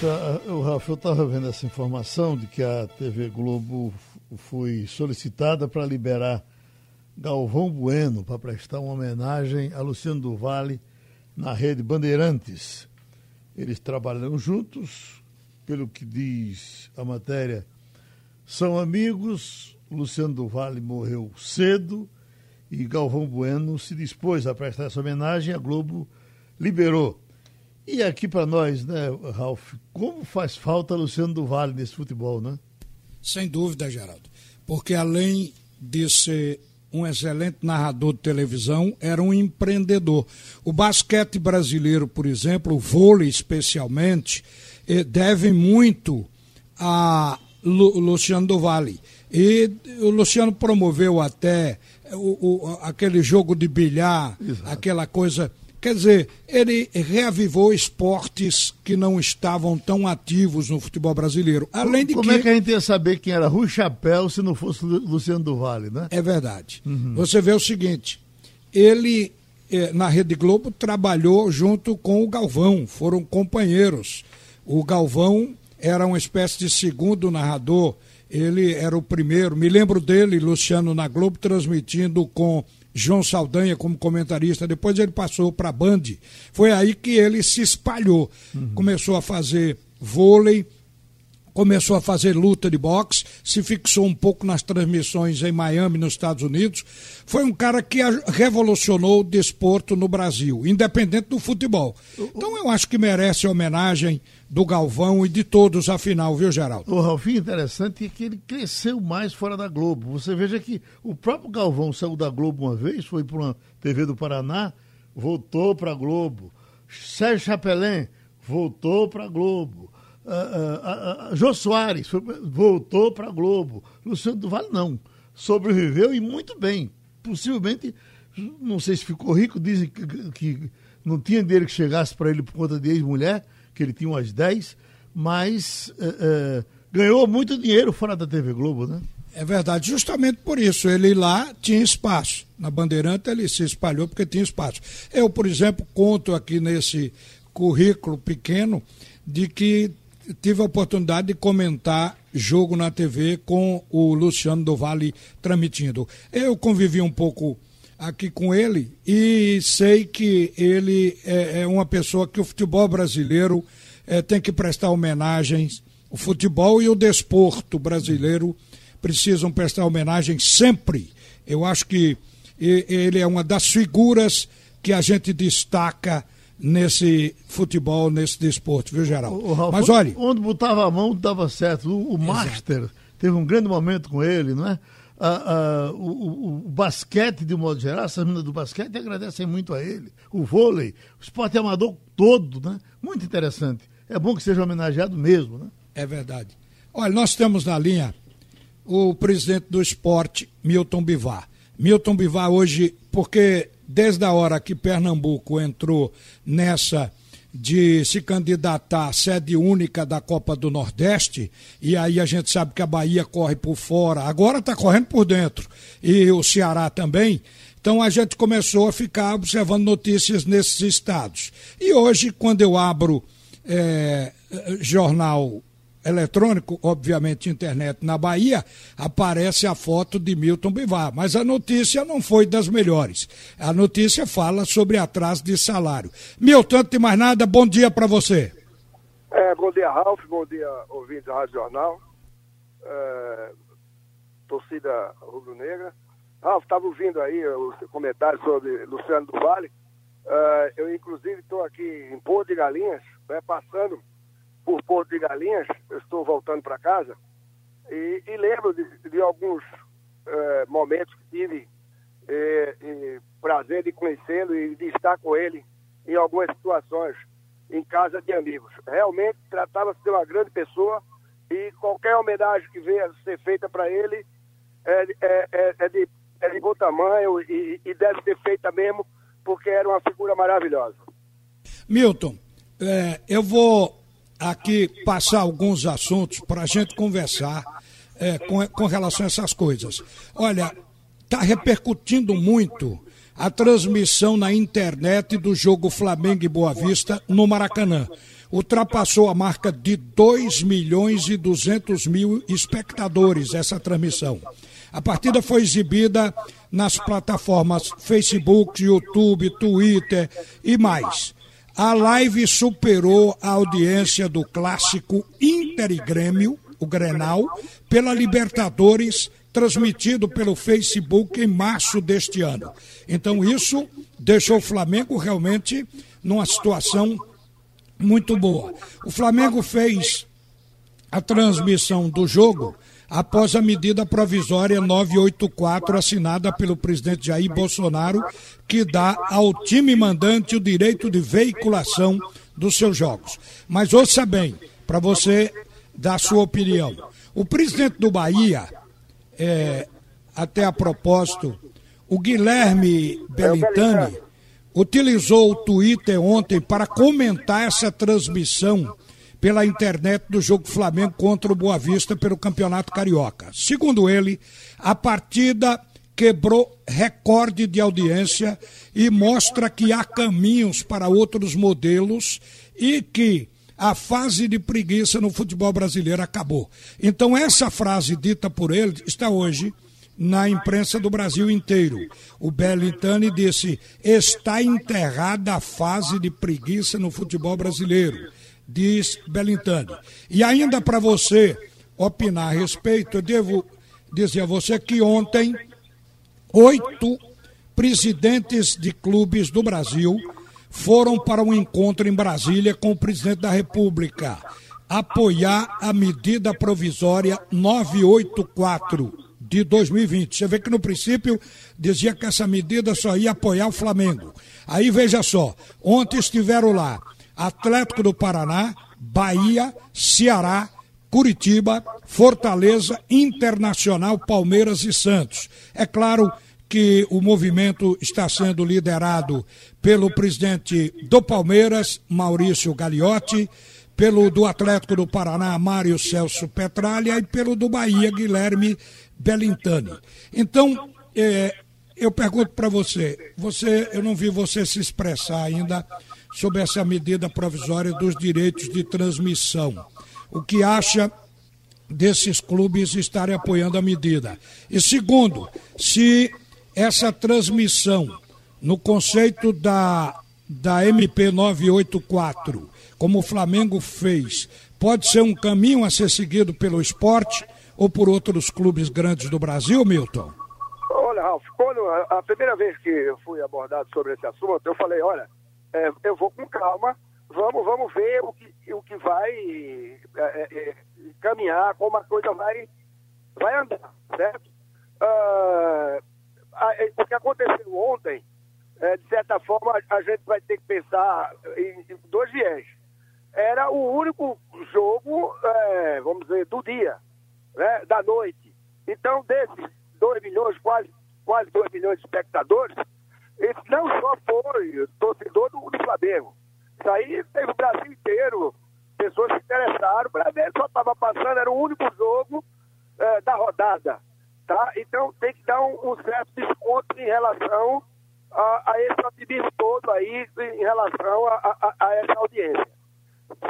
Tá, o Rafa, eu estava vendo essa informação de que a TV Globo foi solicitada para liberar Galvão Bueno para prestar uma homenagem a Luciano do Vale na rede Bandeirantes. Eles trabalham juntos, pelo que diz a matéria, são amigos. Luciano do Vale morreu cedo e Galvão Bueno se dispôs a prestar essa homenagem. A Globo liberou. E aqui para nós, né, Ralf, como faz falta Luciano do Vale nesse futebol, né? Sem dúvida, Geraldo. Porque além de ser um excelente narrador de televisão, era um empreendedor. O basquete brasileiro, por exemplo, o vôlei especialmente, eh, deve muito a Luciano do Vale. E o Luciano promoveu até o, o aquele jogo de bilhar, Exato. aquela coisa Quer dizer, ele reavivou esportes que não estavam tão ativos no futebol brasileiro. Além de Como que... é que a gente ia saber quem era Rui Chapéu se não fosse Luciano do Vale, né? É verdade. Uhum. Você vê o seguinte, ele eh, na Rede Globo trabalhou junto com o Galvão, foram companheiros. O Galvão era uma espécie de segundo narrador, ele era o primeiro. Me lembro dele, Luciano, na Globo, transmitindo com João Saldanha como comentarista, depois ele passou para a Band. Foi aí que ele se espalhou. Uhum. Começou a fazer vôlei, começou a fazer luta de boxe, se fixou um pouco nas transmissões em Miami, nos Estados Unidos. Foi um cara que revolucionou o desporto no Brasil, independente do futebol. Então eu acho que merece homenagem do Galvão e de todos, afinal, viu, Geraldo? O Ralfinho, interessante é que ele cresceu mais fora da Globo. Você veja que o próprio Galvão saiu da Globo uma vez, foi para uma TV do Paraná, voltou para a Globo. Sérgio Chapelin voltou para a Globo uh, Jô Soares foi, voltou para a Globo. Luciano do Vale não. Sobreviveu e muito bem. Possivelmente, não sei se ficou rico, dizem que, que não tinha dinheiro que chegasse para ele por conta de ex-mulher, que ele tinha umas 10, mas uh, ganhou muito dinheiro fora da TV Globo, né? É verdade, justamente por isso. Ele lá tinha espaço. Na Bandeirante ele se espalhou porque tinha espaço. Eu, por exemplo, conto aqui nesse currículo pequeno de que tive a oportunidade de comentar jogo na TV com o Luciano do Vale transmitindo. Eu convivi um pouco aqui com ele e sei que ele é, é uma pessoa que o futebol brasileiro é, tem que prestar homenagens. O futebol e o desporto brasileiro precisam prestar homenagem sempre. Eu acho que ele é uma das figuras que a gente destaca nesse futebol, nesse desporto, viu, Geraldo? O, o Mas olha. Onde botava a mão dava certo. O, o Master teve um grande momento com ele, não é? Ah, ah, o, o, o, basquete, de um modo geral, essas meninas do basquete agradecem muito a ele. O vôlei, o esporte amador todo, né? Muito interessante. É bom que seja homenageado mesmo, né? É verdade. Olha, nós temos na linha o presidente do esporte, Milton Bivar. Milton Bivar hoje, porque desde a hora que Pernambuco entrou nessa de se candidatar à sede única da Copa do Nordeste, e aí a gente sabe que a Bahia corre por fora, agora está correndo por dentro, e o Ceará também. Então a gente começou a ficar observando notícias nesses estados. E hoje, quando eu abro é, jornal eletrônico, obviamente internet na Bahia, aparece a foto de Milton Bivar. Mas a notícia não foi das melhores. A notícia fala sobre atraso de salário. Milton, antes de mais nada, bom dia para você. É, bom dia, Ralf. Bom dia, ouvintes da Rádio Jornal. É, torcida rubro-negra. Ralf, estava ouvindo aí o comentário sobre Luciano do Vale. É, eu, inclusive, estou aqui em Porto de Galinhas, né, passando por Porto de Galinhas, eu estou voltando para casa, e, e, lembro de, de alguns é, momentos que tive é, prazer de conhecê-lo e de estar com ele em algumas situações em casa de amigos. Realmente tratava-se de uma grande pessoa e qualquer homenagem que venha ser feita para ele é, é, é, é, de, é de bom tamanho e, e, deve ser feita mesmo porque era uma figura maravilhosa. Milton, é, eu vou aqui passar alguns assuntos para a gente conversar é, com, com relação a essas coisas. Olha, está repercutindo muito a transmissão na internet do jogo Flamengo e Boa Vista no Maracanã. ultrapassou a marca de 2 milhões e 200 mil espectadores essa transmissão. A partida foi exibida nas plataformas Facebook, YouTube, Twitter e mais. A live superou a audiência do clássico Inter e Grêmio, o Grenal, pela Libertadores, transmitido pelo Facebook em março deste ano. Então isso deixou o Flamengo realmente numa situação muito boa. O Flamengo fez a transmissão do jogo após a medida provisória 984 assinada pelo presidente Jair Bolsonaro, que dá ao time mandante o direito de veiculação dos seus jogos. Mas ouça bem, para você dar sua opinião. O presidente do Bahia, é, até a propósito, o Guilherme Belintani, utilizou o Twitter ontem para comentar essa transmissão pela internet do jogo Flamengo contra o Boa Vista pelo Campeonato Carioca. Segundo ele, a partida quebrou recorde de audiência e mostra que há caminhos para outros modelos e que a fase de preguiça no futebol brasileiro acabou. Então, essa frase dita por ele está hoje na imprensa do Brasil inteiro. O Bellintani disse: está enterrada a fase de preguiça no futebol brasileiro diz Belintani. E ainda para você opinar a respeito, eu devo dizer a você que ontem oito presidentes de clubes do Brasil foram para um encontro em Brasília com o presidente da República apoiar a medida provisória 984 de 2020. Você vê que no princípio dizia que essa medida só ia apoiar o Flamengo. Aí veja só, ontem estiveram lá Atlético do Paraná, Bahia, Ceará, Curitiba, Fortaleza, Internacional, Palmeiras e Santos. É claro que o movimento está sendo liderado pelo presidente do Palmeiras, Maurício Gagliotti, pelo do Atlético do Paraná, Mário Celso Petralha, e pelo do Bahia, Guilherme Belintani. Então, é, eu pergunto para você, você, eu não vi você se expressar ainda sobre essa medida provisória dos direitos de transmissão. O que acha desses clubes estarem apoiando a medida? E segundo, se essa transmissão, no conceito da, da MP 984, como o Flamengo fez, pode ser um caminho a ser seguido pelo esporte ou por outros clubes grandes do Brasil, Milton? Olha, Ralf, quando a, primeira vez que eu fui abordado sobre esse assunto, eu falei, olha, é, eu vou com calma, vamos, vamos ver o que, o que vai é, é, é caminhar, como a coisa vai, vai andar, certo? Ah, é, o que aconteceu ontem, de certa forma, a gente vai ter que pensar em, em dois viés. Era o único jogo, vamos dizer, do dia, né, da noite. Então, desses 2 milhões, quase, quase 2 milhões de espectadores, esse não só foi torcedor do, do Flamengo. Isso aí teve o Brasil inteiro, pessoas se interessaram para ver, só estava passando, era o único jogo é, da rodada. Tá? Então tem que dar um, um certo desconto em relação a, a, esse otimismo todo aí, em relação a, a, a essa audiência.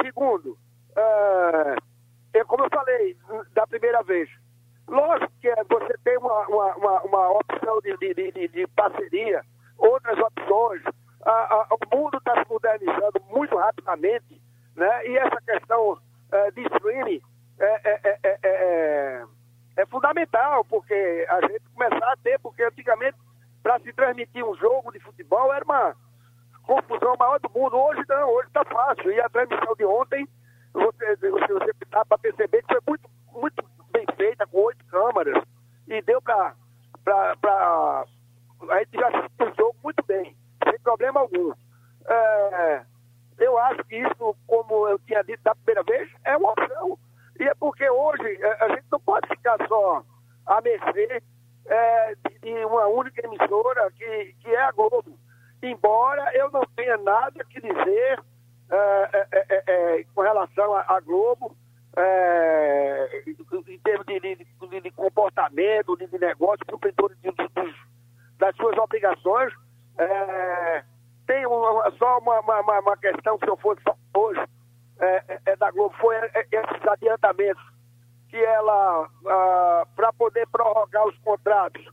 Segundo, é, é, como eu falei da primeira vez, lógico que você tem uma, uma, uma, uma opção de, de, de, de parceria outras opções. A, a, o mundo está se modernizando muito rapidamente, né? e essa questão é, de streaming é, é, é, é, fundamental, porque a gente começar a ter, porque antigamente, para se transmitir um jogo de futebol, era uma confusão maior do mundo. Hoje não, hoje está fácil. E a transmissão de ontem, você, você, você dá para perceber que foi muito, muito bem feita, com oito câmaras, e deu para a gente já assistiu o jogo muito bem, sem problema algum. É, eu acho que isso, como eu tinha dito da primeira vez, é uma opção. E é porque hoje é, a gente não pode ficar só à mercê é, de, de, uma única emissora que, que é a Globo. Embora eu não tenha nada que dizer é, é, é, com relação à Globo, em termos de, de, de, comportamento, de, negócio, cumpridor de, das suas obrigações. É, tem uma, só uma, uma, uma, questão, se eu fosse hoje, é, da Globo foi esses adiantamentos que ela, ah, para poder prorrogar os contratos,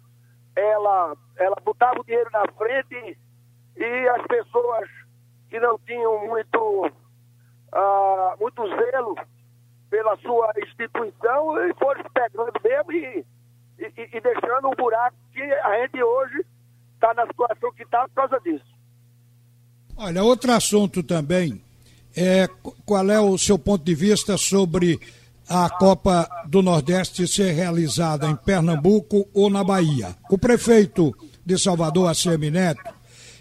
ela, ela botava o dinheiro na frente e as pessoas que não tinham muito, ah, muito zelo pela sua instituição foram pegando mesmo e, e, e deixando um buraco que a gente hoje está na situação que está por causa disso. Olha, outro assunto também é qual é o seu ponto de vista sobre a Copa do Nordeste ser realizada em Pernambuco ou na Bahia. O prefeito de Salvador, ACM Neto,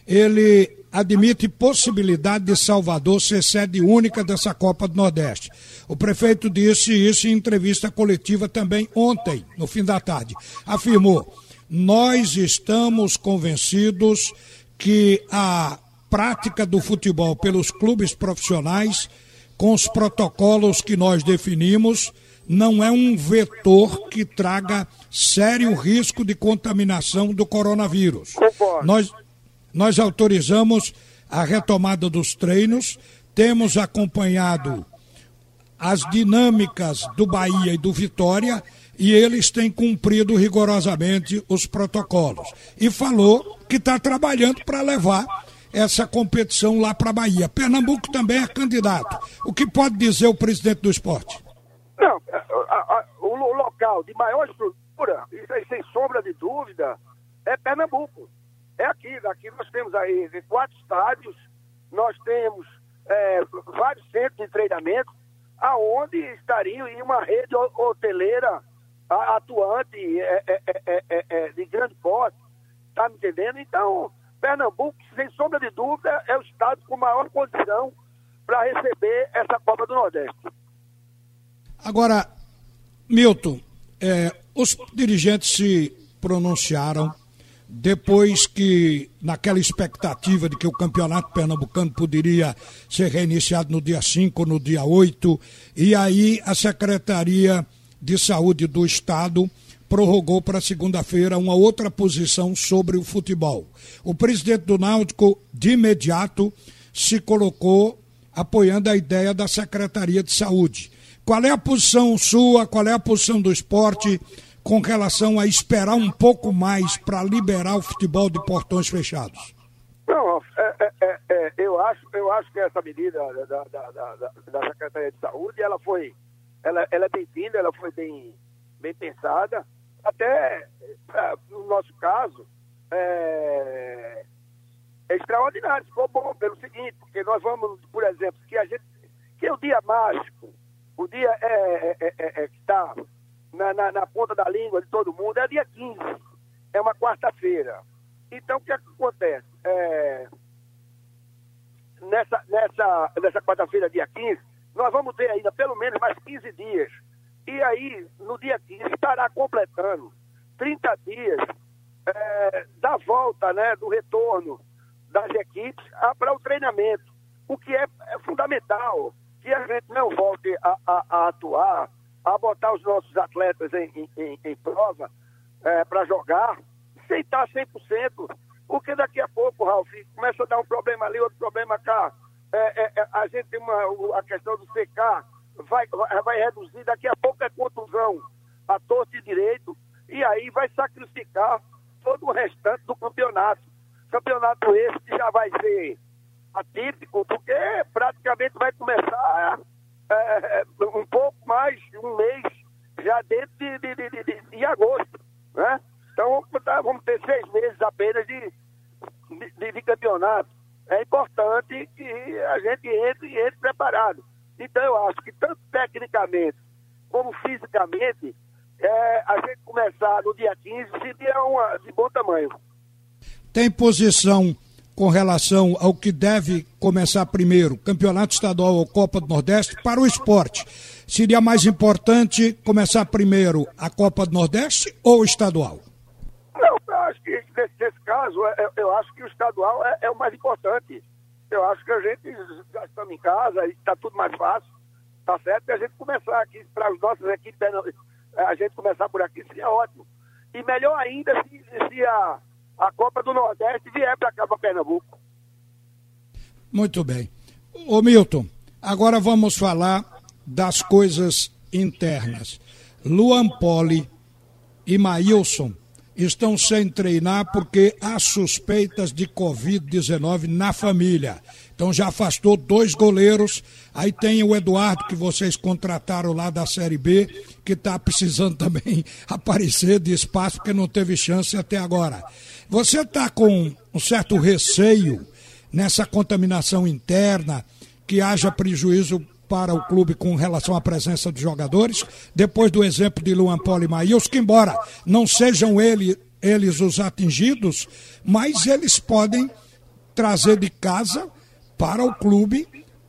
ele admite possibilidade de Salvador ser sede única dessa Copa do Nordeste. O prefeito disse isso em entrevista coletiva também ontem, no fim da tarde. Afirmou: Nós estamos convencidos que a prática do futebol pelos clubes profissionais, com os protocolos que nós definimos, não é um vetor que traga sério risco de contaminação do coronavírus. Nós, nós autorizamos a retomada dos treinos, temos acompanhado as dinâmicas do Bahia e do Vitória e eles têm cumprido rigorosamente os protocolos. E falou que está trabalhando para levar essa competição lá para a Bahia. Pernambuco também é candidato. O que pode dizer o presidente do esporte? Não, a, a, o local de maior estrutura, sem sombra de dúvida, é Pernambuco. É aqui, aqui nós temos aí quatro estádios, nós temos é, vários centros de treinamento, aonde estariam em uma rede hoteleira atuante é, é, é, de grande porte, tá me entendendo? Então, Pernambuco, sem sombra de dúvida, é o estado com maior condição para receber essa Copa do Nordeste. Agora, Milton, é, os dirigentes se pronunciaram depois que, naquela expectativa de que o campeonato pernambucano poderia ser reiniciado no dia 5 ou no dia 8, e aí a Secretaria de Saúde do Estado prorrogou para segunda-feira uma outra posição sobre o futebol. O presidente do Náutico, de imediato, se colocou apoiando a ideia da Secretaria de Saúde. Qual é a posição sua, qual é a posição do esporte com relação a esperar um pouco mais para liberar o futebol de portões fechados? Não, é, é, é, é, eu, acho, eu acho que essa medida da, da, da, da Secretaria de Saúde, ela foi, ela, ela é bem-vinda, ela foi bem, bem pensada até é, no nosso caso, é, é extraordinário, ficou bom pelo seguinte, porque nós vamos, por exemplo, que a gente, que o dia mágico, o dia é que está na, na, na, ponta da língua de todo mundo, é dia 15, é uma quarta-feira. Então, o que, é que acontece? É, nessa nessa, nessa quarta-feira, dia 15, nós vamos ter ainda pelo menos mais 15 dias e aí, no dia 15, estará completando 30 dias é, da volta, né, do retorno das equipes para o treinamento, o que é, é, fundamental, que a gente não volte a, a, a, atuar, a botar os nossos atletas em, em, em prova é, para jogar, sem estar 100%, porque daqui a pouco, Ralf, começa a dar um problema ali, outro problema cá. É, é, é a gente tem uma, a questão do CK, vai, vai reduzir, daqui a pouco é contusão a torto e direito, e aí vai sacrificar todo o restante do campeonato. Campeonato esse que já vai ser atípico, porque praticamente vai começar é, um pouco mais de um mês já dentro de, de, de, de, de agosto. Né? Então vamos ter seis meses apenas de, de, de campeonato. É importante que a gente entre e entre preparado. Então eu acho que tanto tecnicamente como fisicamente, é, a gente começar no dia 15 seria uma, de bom tamanho. Tem posição com relação ao que deve começar primeiro, Campeonato Estadual ou Copa do Nordeste, para o esporte. Seria mais importante começar primeiro a Copa do Nordeste ou o estadual? Não, eu acho que nesse, nesse caso, eu, é, eu, acho que o estadual é, é o mais importante eu acho que a gente já estamos em casa e está tudo mais fácil, tá certo? E a gente começar aqui, para as nossas equipes, a gente começar por aqui seria ótimo. E melhor ainda se, se a, a Copa do Nordeste vier para cá, para Pernambuco. Muito bem. Ô Milton, Agora vamos falar das coisas internas. Luan Poli e Maílson estão sem treinar porque há suspeitas de Covid-19 na família. Então já afastou dois goleiros. Aí tem o Eduardo, que vocês contrataram lá da Série B, que está precisando também aparecer de espaço, porque não teve chance até agora. Você está com um certo receio nessa contaminação interna, que haja prejuízo para o clube com relação à presença de jogadores, depois do exemplo de Luan Poli Maíus, que embora não sejam ele, eles os atingidos, mas eles podem trazer de casa para o clube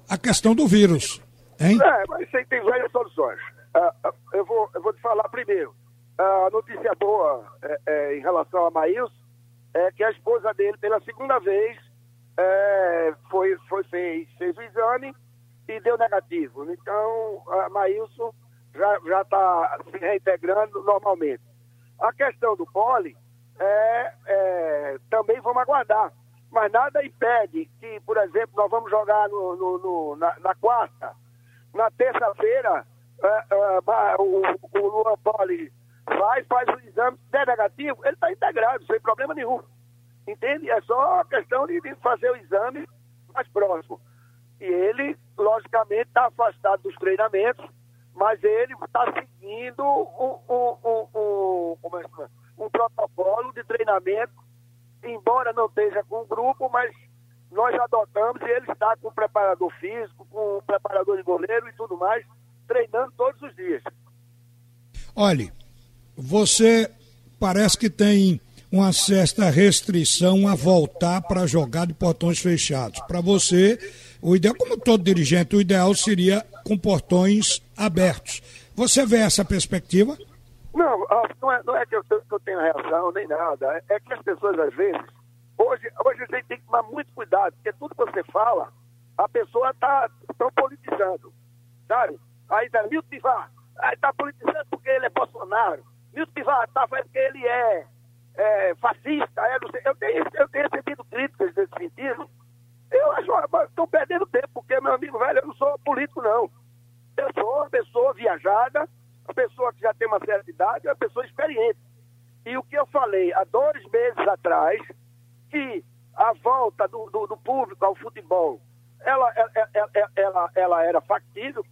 a questão do vírus. Hein? É, mas isso aí tem várias soluções. Uh, eu, vou, eu vou te falar primeiro. A notícia boa é, é, em relação a Maíus é que a esposa dele, pela segunda vez, é, foi, foi fez, fez o exame e deu negativo. Então, a Maílson já está se reintegrando normalmente. A questão do pole, é, é, também vamos aguardar. Mas nada impede que, por exemplo, nós vamos jogar no, no, no na, na, quarta, na terça-feira, é, é, o, o Luan Poli vai, faz o exame, se der negativo, ele está integrado, sem problema nenhum. Entende? É só questão de, de fazer o exame mais próximo. E ele, logicamente, está afastado dos treinamentos, mas ele está seguindo um, um, um, um, protocolo de treinamento, embora não esteja com o grupo, mas nós adotamos e ele está com o preparador físico, com o preparador de goleiro e tudo mais, treinando todos os dias. Olhe, você parece que tem uma certa restrição a voltar para jogar de portões fechados. Para você, o ideal, como todo dirigente, o ideal seria com portões abertos. Você vê essa perspectiva? Não, não é, não é que, eu, que eu reação nem nada. É, é que as pessoas, às vezes, hoje, hoje a gente tem que tomar muito cuidado, porque tudo que você fala, a pessoa está politizando, sabe? Aí tá Milton Pivar, aí está politizando porque ele é Bolsonaro. Milton Pivar está porque ele é é, fascista. É, eu, tenho, eu tenho recebido críticas nesse sentido. Eu acho, estou perdendo tempo, porque, meu amigo velho, eu não sou político, não. Eu sou uma pessoa viajada, uma pessoa que já tem uma certa idade, uma pessoa experiente. E o que eu falei há dois meses atrás, que a volta do, do, do público ao futebol, ela, ela, ela, ela, era factível,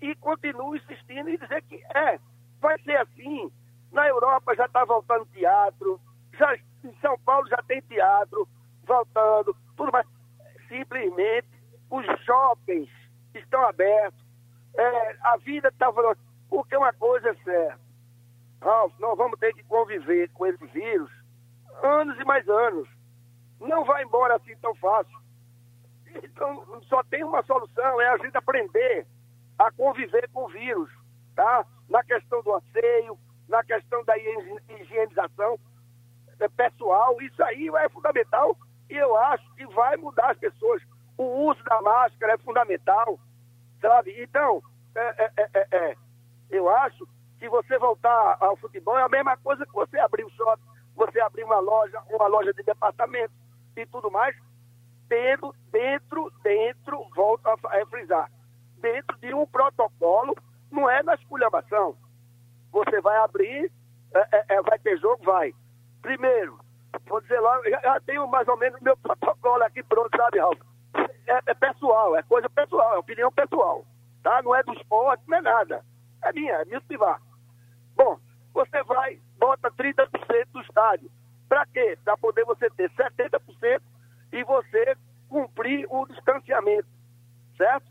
e continuo insistindo em dizer que é, vai ser assim, na Europa já está voltando teatro, já, em São Paulo já tem teatro voltando, tudo mais. Simplesmente os shoppings estão abertos, é, a vida está. Porque uma coisa é certa, Ralf, nós vamos ter que conviver com esse vírus anos e mais anos. Não vai embora assim tão fácil. Então, só tem uma solução, é a gente aprender a conviver com o vírus, tá? Na questão do asseio, na questão da higienização pessoal, isso aí é fundamental e eu acho que vai mudar as pessoas. O uso da máscara é fundamental, sabe? Então, é, é, é, é, é. eu acho que você voltar ao futebol é a mesma coisa que você abrir um shopping, você abrir uma loja, uma loja de departamento e tudo mais, tendo dentro, dentro, volto a, a frisar, dentro de um protocolo, não é na esculhambação você vai abrir, é, é, é, vai ter jogo? Vai. Primeiro, vou dizer lá, já, já tenho mais ou menos meu protocolo aqui pronto, sabe, Ralf? É, é, pessoal, é coisa pessoal, é opinião pessoal, tá? Não é do esporte, não é nada. É minha, é minha privar. Bom, você vai, bota 30% do estádio. Para quê? Para poder você ter 70% e você cumprir o distanciamento, certo?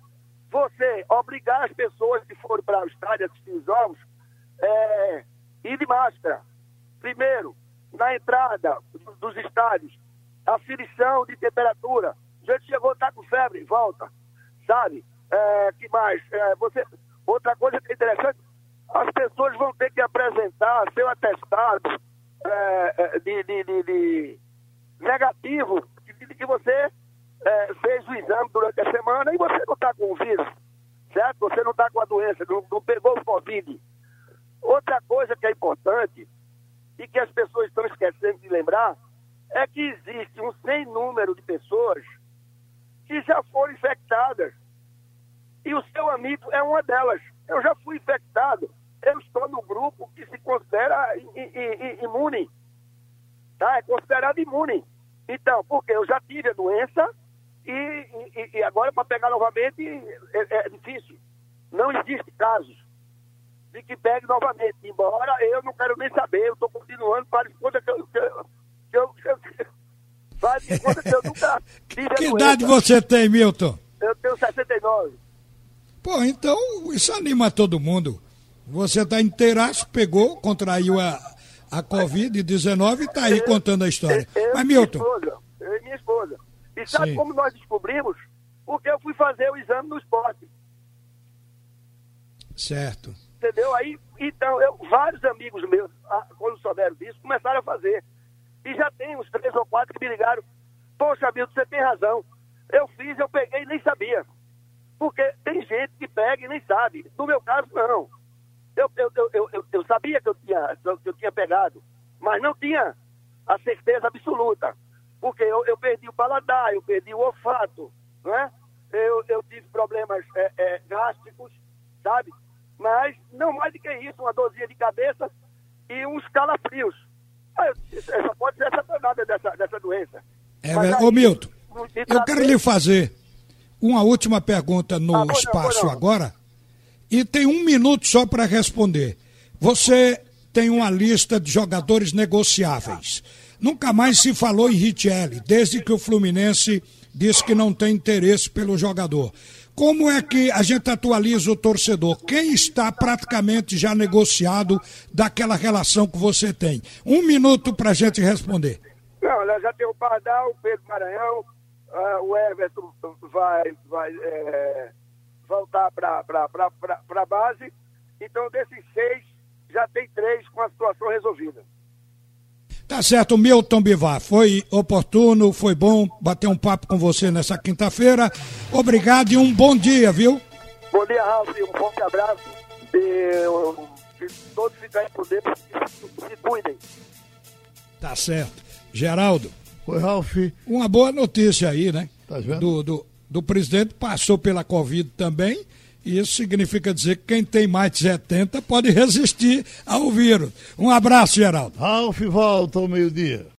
Você obrigar as pessoas que forem para o estádio assistir os jogos é, ir de máscara. Primeiro, na entrada dos estádios, aferição de temperatura. A gente chegou, tá com febre, volta. Sabe? É, que mais? É, você, outra coisa que é interessante, as pessoas vão ter que apresentar seu atestado é, é de, de, de, de, negativo, de, que você é, fez o exame durante a semana e você não está com o vírus, certo? Você não está com a doença, não, não pegou o Covid. Outra coisa que é importante e que as pessoas estão esquecendo de lembrar é que existe um sem número de pessoas que já foram infectadas. E o seu amigo é uma delas. Eu já fui infectado. Eu estou no grupo que se considera imune. Tá? É considerado imune. Então, porque eu já tive a doença e, e, e agora para pegar novamente é, é difícil. Não existe casos de que pegue novamente. Embora eu não quero nem saber, eu estou continuando para conta que eu, que eu, que eu, que eu faz de conta que eu nunca tive Que idade você tem, Milton? Eu tenho 69. Pô, então isso anima todo mundo. Você está inteiraço, pegou, contraiu a, a Covid-19 e está aí eu, contando a história. Eu, Mas, Milton. Minha esposa, eu e minha esposa. E sabe Sim. como nós descobrimos? Porque eu fui fazer o exame no esporte. Certo. Entendeu? Aí, então, eu, vários amigos meus, ah, quando souberam disso, começaram a fazer. E já tem uns três ou quatro que me ligaram. Poxa, Milton, você tem razão. Eu fiz, eu peguei e nem sabia. Porque tem gente que pega e nem sabe. No meu caso, não. Eu, eu, eu, eu, eu sabia que eu, tinha, que eu tinha pegado, mas não tinha a certeza absoluta. Porque eu, eu perdi o paladar, eu perdi o olfato, não é? Eu, eu tive problemas é, é, gástricos, sabe? Mas não mais do que isso, uma dorzinha de cabeça e uns calafrios. Ah, só pode ser essa danada dessa, dessa doença. É, aí, ô Milton, eu quero lhe fazer uma última pergunta no ah, espaço não, não. agora e tem um minuto só para responder. Você tem uma lista de jogadores negociáveis. Nunca mais se falou em Richelli, desde que o Fluminense disse que não tem interesse pelo jogador. Como é que a gente atualiza o torcedor? Quem está praticamente já negociado daquela relação que você tem? Um minuto para a gente responder. Não, já tem o Pardal, o Pedro Maranhão, uh, o Everton vai, vai é, voltar para a base. Então, desses seis, já tem três com a situação resolvida. Tá certo, Milton Bivar. Foi oportuno, foi bom bater um papo com você nessa quinta-feira. Obrigado e um bom dia, viu? Bom dia, Ralf. Um forte abraço. E, todos ficarem por dentro, se cuidem. Tá certo. Geraldo. Oi, Ralf. Uma boa notícia aí, né? Tá vendo? Do, do, do presidente, passou pela Covid também isso significa dizer que quem tem mais de 70 pode resistir ao vírus. Um abraço, Geraldo. Ralf volta ao meio-dia.